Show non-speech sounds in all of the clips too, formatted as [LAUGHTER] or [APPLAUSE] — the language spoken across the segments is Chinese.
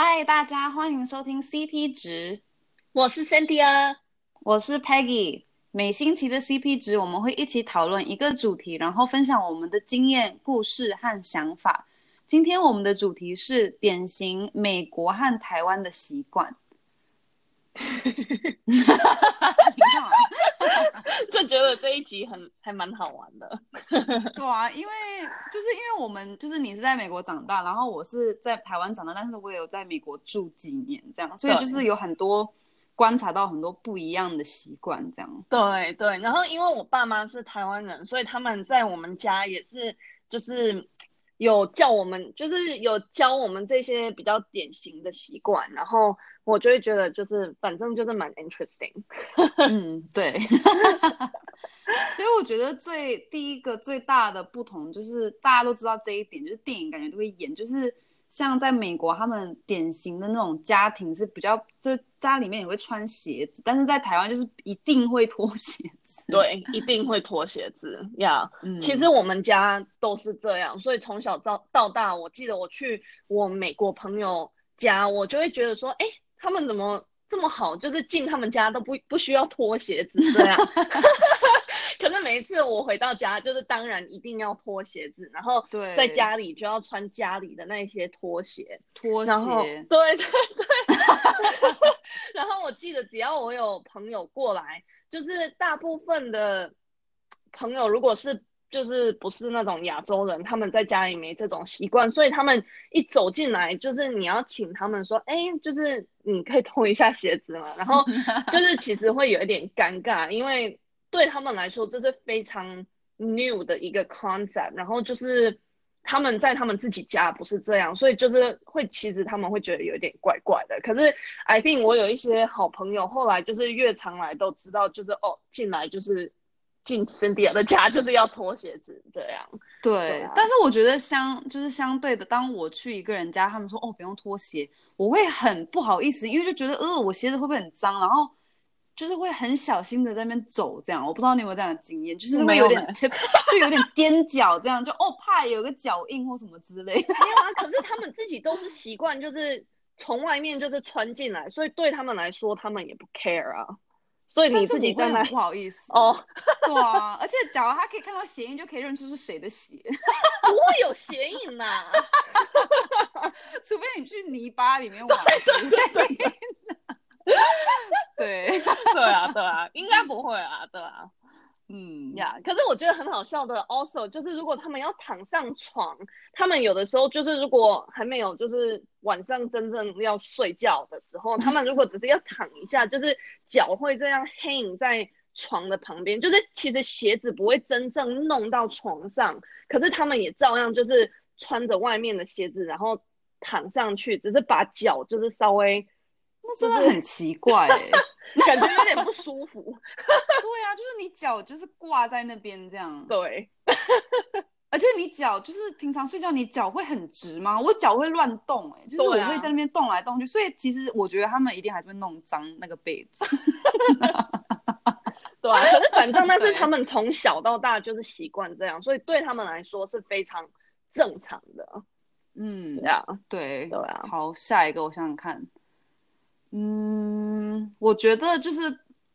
嗨，大家欢迎收听 CP 值，我是 Cindy 啊，我是 Peggy。每星期的 CP 值，我们会一起讨论一个主题，然后分享我们的经验、故事和想法。今天我们的主题是典型美国和台湾的习惯。[LAUGHS] 你看啊，[LAUGHS] 就觉得这一集很还蛮好玩的。[LAUGHS] 对啊，因为就是因为我们就是你是在美国长大，然后我是在台湾长大，但是我也有在美国住几年，这样，所以就是有很多观察到很多不一样的习惯，这样。对对，然后因为我爸妈是台湾人，所以他们在我们家也是就是有叫我们，就是有教我们这些比较典型的习惯，然后。我就会觉得，就是反正就是蛮 interesting。[LAUGHS] 嗯，对。[LAUGHS] 所以我觉得最第一个最大的不同就是大家都知道这一点，就是电影感觉都会演，就是像在美国，他们典型的那种家庭是比较，就是家里面也会穿鞋子，但是在台湾就是一定会脱鞋子。对，一定会脱鞋子呀。Yeah, 嗯，其实我们家都是这样，所以从小到到大，我记得我去我美国朋友家，我就会觉得说，哎。他们怎么这么好？就是进他们家都不不需要脱鞋子这样。[LAUGHS] 可是每一次我回到家，就是当然一定要脱鞋子，然后在家里就要穿家里的那些拖鞋。拖鞋。然后对 [LAUGHS] 对对。[LAUGHS] 然后我记得只要我有朋友过来，就是大部分的朋友如果是。就是不是那种亚洲人，他们在家里没这种习惯，所以他们一走进来，就是你要请他们说，哎，就是你可以脱一下鞋子嘛。然后 [LAUGHS] 就是其实会有一点尴尬，因为对他们来说这是非常 new 的一个 concept。然后就是他们在他们自己家不是这样，所以就是会其实他们会觉得有一点怪怪的。可是 I think 我有一些好朋友，后来就是越常来都知道，就是哦进来就是。进 Cynthia 的家就是要脱鞋子，这样。对，对啊，但是我觉得相就是相对的，当我去一个人家，他们说哦不用脱鞋，我会很不好意思，因为就觉得呃我鞋子会不会很脏，然后就是会很小心的在那边走，这样。我不知道你有没有这样的经验，就是会有点就有点踮脚这样，就哦怕有个脚印或什么之类的。[LAUGHS] 没有啊，可是他们自己都是习惯，就是从外面就是穿进来，所以对他们来说，他们也不 care 啊。所以你自己在那不好意思哦，对啊，[LAUGHS] 而且假如他可以看到鞋印，就可以认出是谁的鞋，[LAUGHS] 不会有鞋印呐，[LAUGHS] 除非你去泥巴里面玩。对对对，对对啊对啊，应该不会啊，对啊。嗯呀可是我觉得很好笑的，also 就是如果他们要躺上床，他们有的时候就是如果还没有就是晚上真正要睡觉的时候，他们如果只是要躺一下，[LAUGHS] 就是脚会这样 hang 在床的旁边，就是其实鞋子不会真正弄到床上，可是他们也照样就是穿着外面的鞋子，然后躺上去，只是把脚就是稍微。那真的很奇怪哎、欸，[LAUGHS] 感觉有点不舒服。[LAUGHS] 对啊，就是你脚就是挂在那边这样。对，而且你脚就是平常睡觉，你脚会很直吗？我脚会乱动哎、欸，就是我会在那边动来动去，啊、所以其实我觉得他们一定还是会弄脏那个被子。[LAUGHS] 对啊，可是反正那是他们从小到大就是习惯这样，所以对他们来说是非常正常的。嗯，呀，对对啊。好，下一个我想想看。嗯，我觉得就是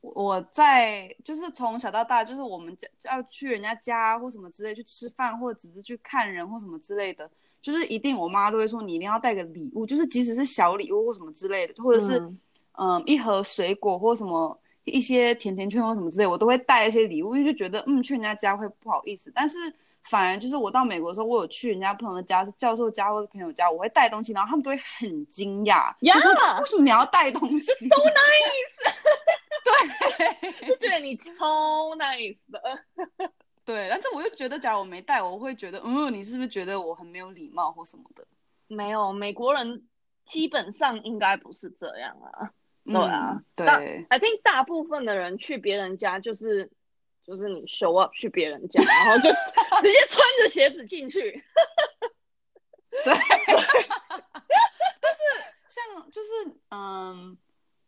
我在就是从小到大，就是我们家要去人家家或什么之类去吃饭，或者只是去看人或什么之类的，就是一定我妈都会说你一定要带个礼物，就是即使是小礼物或什么之类的，或者是嗯，嗯一盒水果或什么一些甜甜圈或什么之类，我都会带一些礼物，因为就觉得嗯去人家家会不好意思，但是。反而就是我到美国的时候，我有去人家不同的家，是教授家或者朋友家，我会带东西，然后他们都会很惊讶，Yeah! 就说为什么你要带东西？[LAUGHS] So nice，[LAUGHS] 对，就觉得你超 nice 的，对。但是我又觉得，假如我没带，我会觉得，嗯，你是不是觉得我很没有礼貌或什么的？没有，美国人基本上应该不是这样啊。对啊，嗯、对。I think 大部分的人去别人家就是。就是你 show up 去别人家，然后就 [LAUGHS] 直接穿着鞋子进去。对，[LAUGHS] 但是像就是嗯，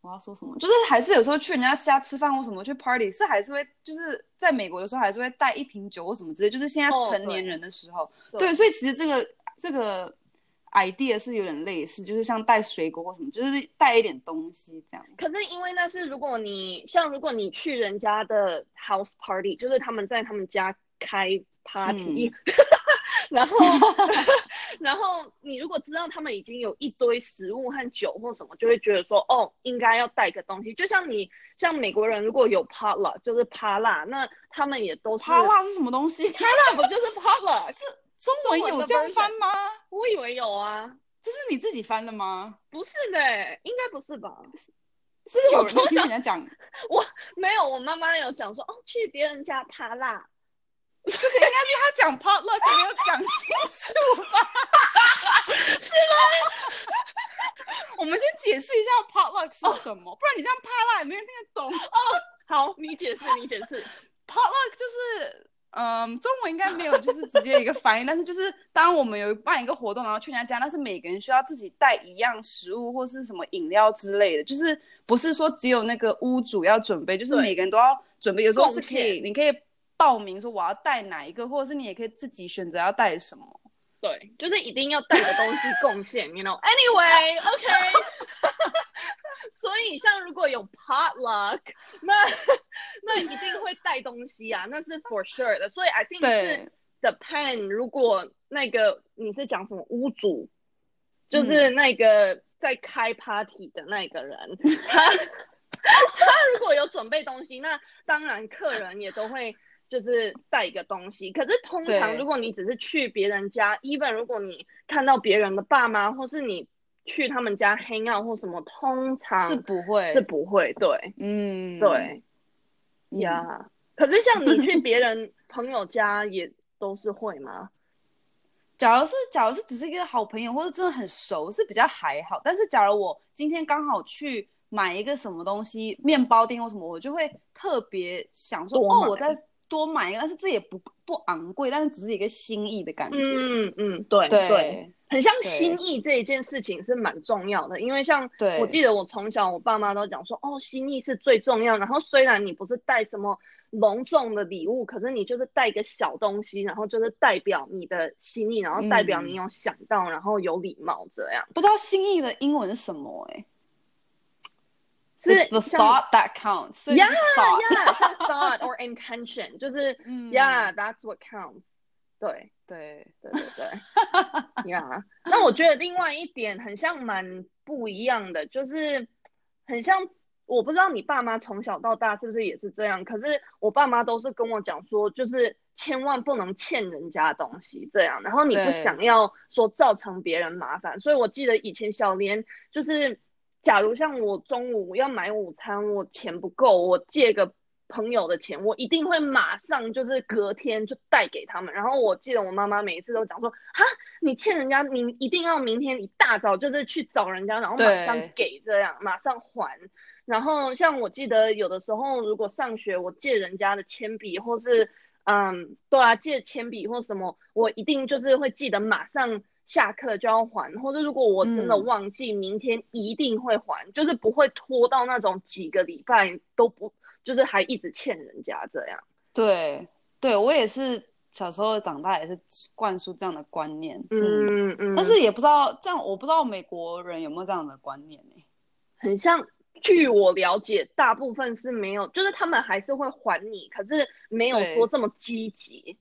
我要说什么？就是还是有时候去人家家吃饭或什么去 party，是还是会就是在美国的时候还是会带一瓶酒或什么之类。就是现在成年人的时候，oh, 对，对，对，所以其实这个这个 idea 是有点类似，就是像带水果或什么，就是带一点东西这样。可是因为那是如果你像如果你去人家的 house party，就是他们在他们家开 party，、嗯、然后 [LAUGHS] 然后你如果知道他们已经有一堆食物和酒或什么，就会觉得说哦，应该要带个东西。就像你像美国人如果有 potluck，就是趴辣，那他们也都是趴辣是什么东西？趴辣不就是 potluck？[LAUGHS] 是。中文有这样翻吗？我以为有啊，这是你自己翻的吗？不是的，应该不是吧？是有人听人家讲，[LAUGHS] 我没有，我妈妈有讲说哦，去别人家趴辣，这个应该是他讲 potluck 没有讲清楚吧？[LAUGHS] 是吗？[LAUGHS] 我们先解释一下 potluck 是什么，哦、不然你这样趴辣也没人听得懂哦。好，你解释，你解释，potluck 就是。嗯，中文应该没有，就是直接一个翻译。但是就是当我们有办一个活动，然后去人家家，但是每个人需要自己带一样食物或是什么饮料之类的，就是不是说只有那个屋主要准备，就是每个人都要准备。有时候是可以，你可以报名说我要带哪一个，或者是你也可以自己选择要带什么。对，就是一定要带的东西贡献，you know。Anyway，OK。[LAUGHS] 所以，像如果有 potluck，那 [LAUGHS] 那一定会带东西啊，那是 for sure 的。所以，I think 是 depend。如果那个你是讲什么屋主，就是那个在开 party 的那个人，[LAUGHS] 嗯、他他如果有准备东西，那当然客人也都会就是带一个东西。可是通常如果你只是去别人家，even 如果你看到别人的爸妈，或是你。去他们家 hang out 或什么，通常是不会，是不会，对，嗯，对，呀、嗯，可是像你去别人 [LAUGHS] 朋友家也都是会吗？假如是，假如是只是一个好朋友，或者真的很熟，是比较还好。但是假如我今天刚好去买一个什么东西，面包店或什么，我就会特别想说，哦，我再多买一个，但是这也不不昂贵，但是只是一个心意的感觉。嗯嗯，对对。对很像心意这一件事情是蛮重要的，因为像我记得我从小我爸妈都讲说，哦，心意是最重要。然后虽然你不是带什么隆重的礼物，可是你就是带一个小东西，然后就是代表你的心意，然后代表你有想到，嗯、然后有礼貌这样。不知道心意的英文是什么、欸？哎，是 the thought that counts。Yeah, yeah, 像 thought or intention，[LAUGHS] 就是、嗯、yeah, that's what counts。对对对对对 [LAUGHS]. 那我觉得另外一点很像蛮不一样的，就是很像我不知道你爸妈从小到大是不是也是这样，可是我爸妈都是跟我讲说，就是千万不能欠人家东西这样，然后你不想要说造成别人麻烦，所以我记得以前小莲就是，假如像我中午要买午餐，我钱不够，我借个。朋友的钱，我一定会马上就是隔天就带给他们。然后我记得我妈妈每一次都讲说：“哈，你欠人家，你一定要明天一大早就是去找人家，然后马上给这样，马上还。”然后像我记得有的时候，如果上学我借人家的铅笔，或是嗯，对啊，借铅笔或什么，我一定就是会记得马上下课就要还。或者如果我真的忘记，明天一定会还，嗯，就是不会拖到那种几个礼拜都不。就是还一直欠人家这样，对，对我也是小时候长大也是灌输这样的观念，嗯嗯，嗯，但是也不知道这样，我不知道美国人有没有这样的观念呢？很像，据我了解，大部分是没有，就是他们还是会还你，可是没有说这么积极。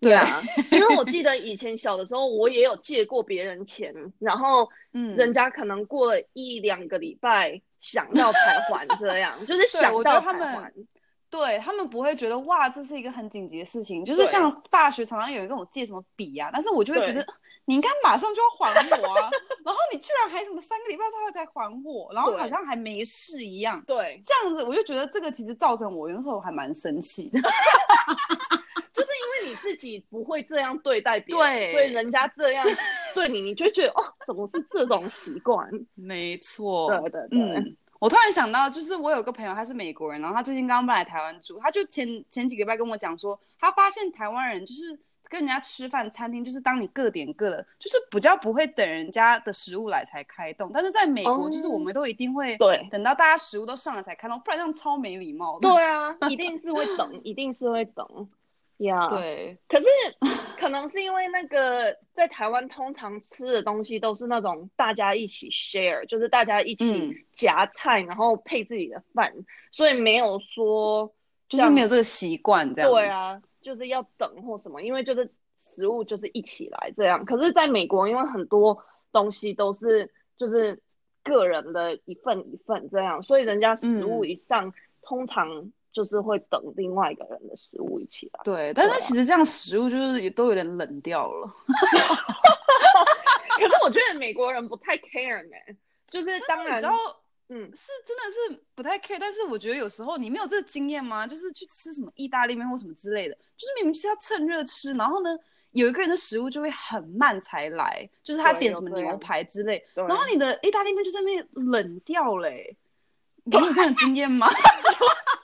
对啊，[LAUGHS] 因为我记得以前小的时候，我也有借过别人钱，然后嗯，人家可能过了一两个礼拜。[LAUGHS] 想要才还，这样就是想到才还。对，他们不会觉得哇，这是一个很紧急的事情。就是像大学常常有人跟我借什么笔啊，但是我就会觉得你应该马上就要还我啊，[LAUGHS] 然后你居然还什么三个礼拜之后才还我，然后好像还没事一样。对，这样子我就觉得这个其实造成我有时候还蛮生气的，你自己不会这样对待别人，对，所以人家这样对你，你就觉得哦，怎么是这种习惯？[LAUGHS] 没错，对对对。嗯我突然想到，就是我有个朋友，他是美国人，然后他最近刚刚搬来台湾住，他就前前几个礼拜跟我讲说，他发现台湾人就是跟人家吃饭，餐厅就是当你各点各的，就是比较不会等人家的食物来才开动，但是在美国，就是我们都一定会对等到大家食物都上来才开动，不然这样超没礼貌的。对啊，一定是会等，一定是会等。呀，对。可是可能是因为那个在台湾通常吃的东西都是那种大家一起 share，就是大家一起夹菜，嗯、然后配自己的饭，所以没有说就是没有这个习惯这样。对啊，就是要等或什么，因为就是食物就是一起来这样。可是在美国，因为很多东西都是就是个人的一份一份这样，所以人家食物一上，嗯、通常。就是会等另外一个人的食物一起来。对，但是其实这样食物就是也都有点冷掉了。[LAUGHS] 可是我觉得美国人不太 care 呢，就是当然，嗯，是真的是不太 care。但是我觉得有时候你没有这个经验吗？就是去吃什么意大利面或什么之类的，就是明明是要趁热吃，然后呢，有一个人的食物就会很慢才来，就是他点什么牛排之类，然后你的意大利面就在那边冷掉嘞。[LAUGHS] 你有这种经验吗？[LAUGHS]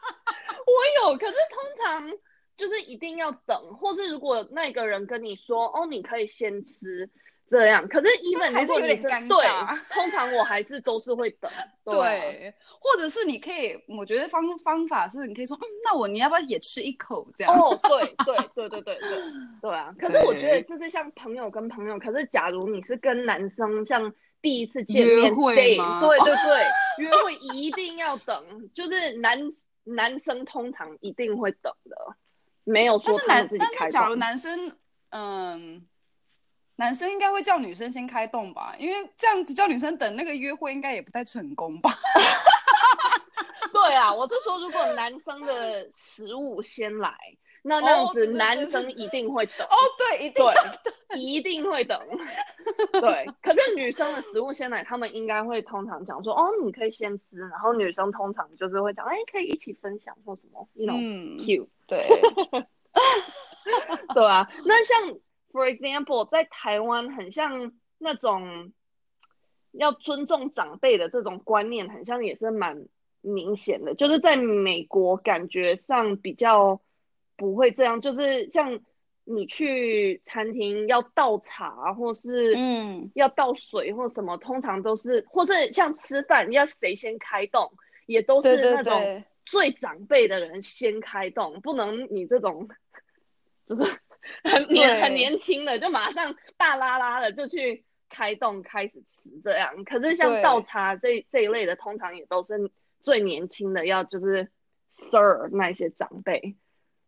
我有，可是通常就是一定要等，或是如果那个人跟你说，哦，你可以先吃这样，可是 even 还是有点尴尬。对，通常我还是都是会等。对，对，或者是你可以，我觉得方方法是你可以说，嗯，那我你要不要也吃一口这样？哦，[LAUGHS] 对对对对对对对啊！可是我觉得这是像朋友跟朋友，可是假如你是跟男生，像第一次见面对？对对对，[LAUGHS] 约会一定要等，就是男。男生通常一定会等的，没有说是，但是假如男生，嗯，男生应该会叫女生先开动吧？因为这样子叫女生等，那个约会应该也不太成功吧？[LAUGHS] 对啊，我是说，如果男生的食物先来。那那样子，男生一定会等。哦，对，一定对，一定会等。[LAUGHS] 对，可是女生的食物先来，他们应该会通常讲说，哦，你可以先吃，然后女生通常就是会讲，哎，可以一起分享或什么，you know，cute。嗯，对，[LAUGHS] 对啊。那像，for example，在台湾，很像那种要尊重长辈的这种观念，很像也是蛮明显的，就是在美国感觉上比较。不会这样，就是像你去餐厅要倒茶，或是嗯要倒水或什么，嗯、通常都是，或是像吃饭要谁先开动，也都是那种最长辈的人先开动，对对对，不能你这种就是 [LAUGHS] 很年很年轻的就马上大拉拉的就去开动开始吃这样。可是像倒茶这这一类的，通常也都是最年轻的要就是 serve 那些长辈。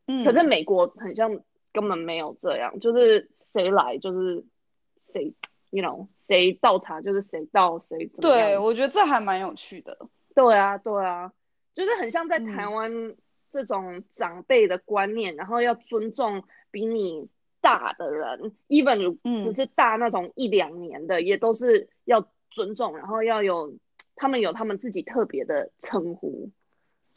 嗯，可是美国很像根本没有这样，就是谁来就是谁，you know，谁倒茶就是谁倒谁。对，我觉得这还蛮有趣的。对啊，对啊，就是很像在台湾这种长辈的观念，嗯、然后要尊重比你大的人，even 只是大那种一两年的，嗯、也都是要尊重，然后要有他们有他们自己特别的称呼。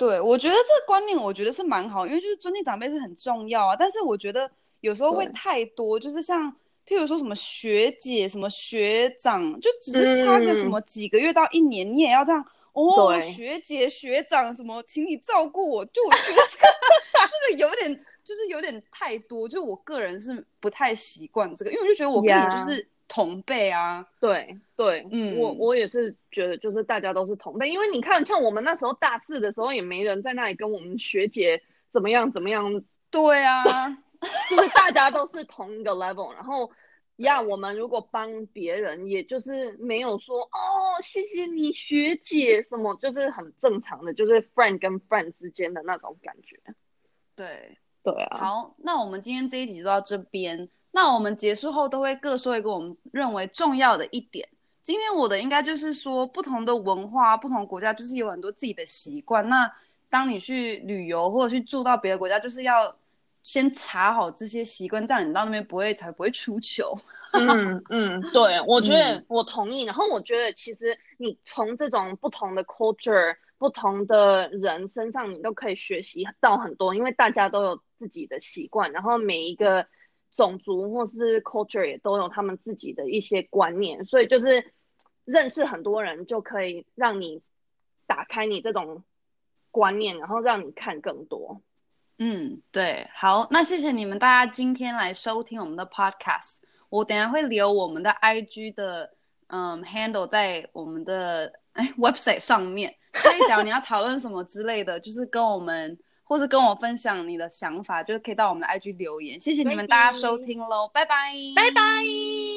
对，我觉得这个观念，我觉得是蛮好，因为就是尊敬长辈是很重要啊。但是我觉得有时候会太多，就是像譬如说什么学姐、什么学长，就只是差个什么几个月到一年，嗯、你也要这样哦。学姐学长什么，请你照顾我，就我觉得这个这个有点就是有点太多，就我个人是不太习惯这个，因为我就觉得我跟你就是。同辈啊，对对，嗯，我我也是觉得，就是大家都是同辈，因为你看，像我们那时候大四的时候，也没人在那里跟我们学姐怎么样怎么样。[LAUGHS] 对啊，就是大家都是同一个 level，然后 [LAUGHS] 呀，我们如果帮别人，也就是没有说哦，谢谢你学姐什么，就是很正常的，就是 friend 跟 friend 之间的那种感觉。对对啊，好，那我们今天这一集就到这边。那我们结束后都会各说一个我们认为重要的一点。今天我的应该就是说，不同的文化、不同国家就是有很多自己的习惯。那当你去旅游或者去住到别的国家，就是要先查好这些习惯，这样你到那边不会才不会出糗。[LAUGHS] 嗯嗯，对，我觉得我同意。然后我觉得其实你从这种不同的 culture、不同的人身上，你都可以学习到很多，因为大家都有自己的习惯，然后每一个。种族或是 culture 也都有他们自己的一些观念，所以就是认识很多人就可以让你打开你这种观念，然后让你看更多。嗯，对，好，那谢谢你们大家今天来收听我们的 podcast。我等下会留我们的 IG 的嗯 handle 在我们的哎 website 上面，所以假如你要讨论什么之类的，就是跟我们。或是跟我分享你的想法，就是可以到我们的 IG 留言。谢谢你们大家收听喽，拜拜，拜拜。